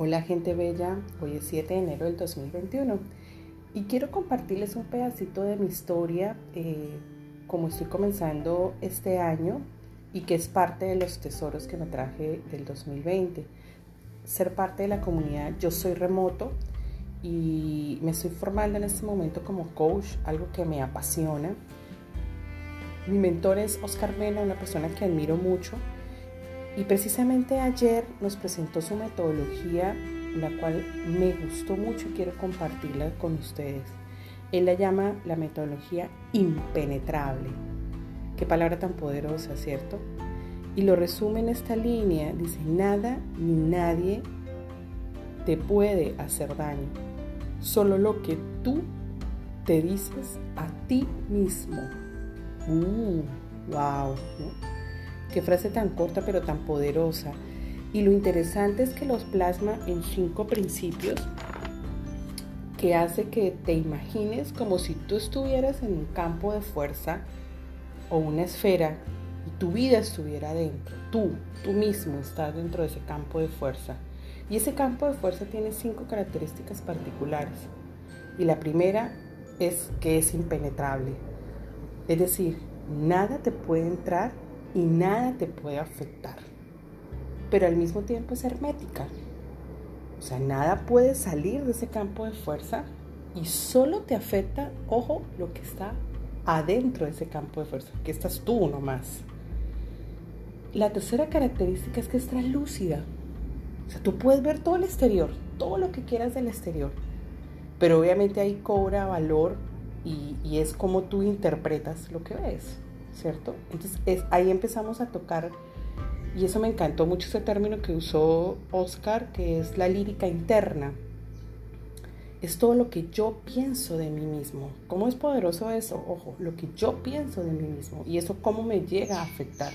Hola gente bella, hoy es 7 de enero del 2021 y quiero compartirles un pedacito de mi historia eh, como estoy comenzando este año y que es parte de los tesoros que me traje del 2020. Ser parte de la comunidad Yo Soy Remoto y me estoy formando en este momento como coach, algo que me apasiona. Mi mentor es Oscar Mena, una persona que admiro mucho y precisamente ayer nos presentó su metodología, la cual me gustó mucho y quiero compartirla con ustedes. Él la llama la metodología impenetrable. Qué palabra tan poderosa, ¿cierto? Y lo resume en esta línea. Dice, nada ni nadie te puede hacer daño. Solo lo que tú te dices a ti mismo. Uh, wow. Qué frase tan corta pero tan poderosa. Y lo interesante es que los plasma en cinco principios que hace que te imagines como si tú estuvieras en un campo de fuerza o una esfera y tu vida estuviera dentro. Tú, tú mismo estás dentro de ese campo de fuerza. Y ese campo de fuerza tiene cinco características particulares. Y la primera es que es impenetrable. Es decir, nada te puede entrar y nada te puede afectar. Pero al mismo tiempo es hermética. O sea, nada puede salir de ese campo de fuerza y solo te afecta, ojo, lo que está adentro de ese campo de fuerza, que estás tú nomás. La tercera característica es que es translúcida. O sea, tú puedes ver todo el exterior, todo lo que quieras del exterior, pero obviamente ahí cobra valor y, y es como tú interpretas lo que ves. ¿Cierto? Entonces es, ahí empezamos a tocar, y eso me encantó mucho ese término que usó Oscar, que es la lírica interna. Es todo lo que yo pienso de mí mismo. ¿Cómo es poderoso eso? Ojo, lo que yo pienso de mí mismo y eso cómo me llega a afectar.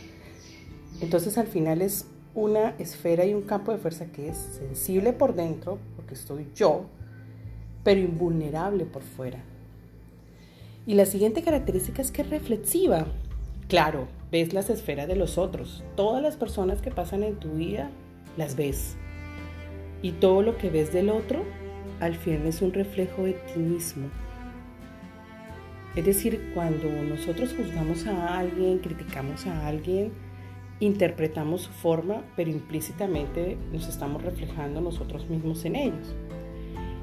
Entonces al final es una esfera y un campo de fuerza que es sensible por dentro, porque estoy yo, pero invulnerable por fuera. Y la siguiente característica es que es reflexiva. Claro, ves las esferas de los otros. Todas las personas que pasan en tu vida las ves. Y todo lo que ves del otro, al fin es un reflejo de ti mismo. Es decir, cuando nosotros juzgamos a alguien, criticamos a alguien, interpretamos su forma, pero implícitamente nos estamos reflejando nosotros mismos en ellos.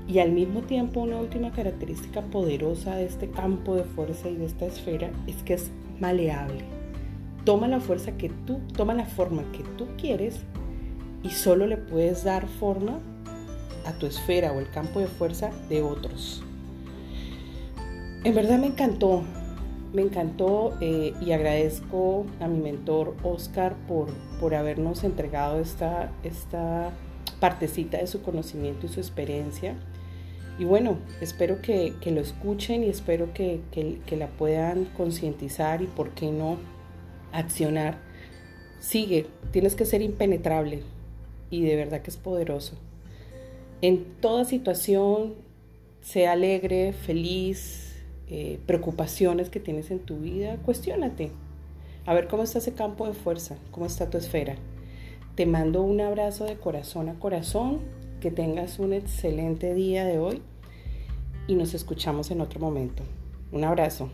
Y al mismo tiempo, una última característica poderosa de este campo de fuerza y de esta esfera es que es maleable. Toma la fuerza que tú, toma la forma que tú quieres y solo le puedes dar forma a tu esfera o el campo de fuerza de otros. En verdad me encantó, me encantó eh, y agradezco a mi mentor Oscar por, por habernos entregado esta, esta partecita de su conocimiento y su experiencia. Y bueno, espero que, lo escuchen y espero que, que la puedan concientizar y por qué no accionar. Sigue, tienes que ser impenetrable y de verdad que es poderoso. En toda situación, sea alegre, feliz, eh, preocupaciones que tienes en tu vida, cuestiónate. A ver cómo está ese campo de fuerza, cómo está tu esfera. Te mando un abrazo de corazón a corazón que tengas un excelente día de hoy y nos escuchamos en otro momento. Un abrazo.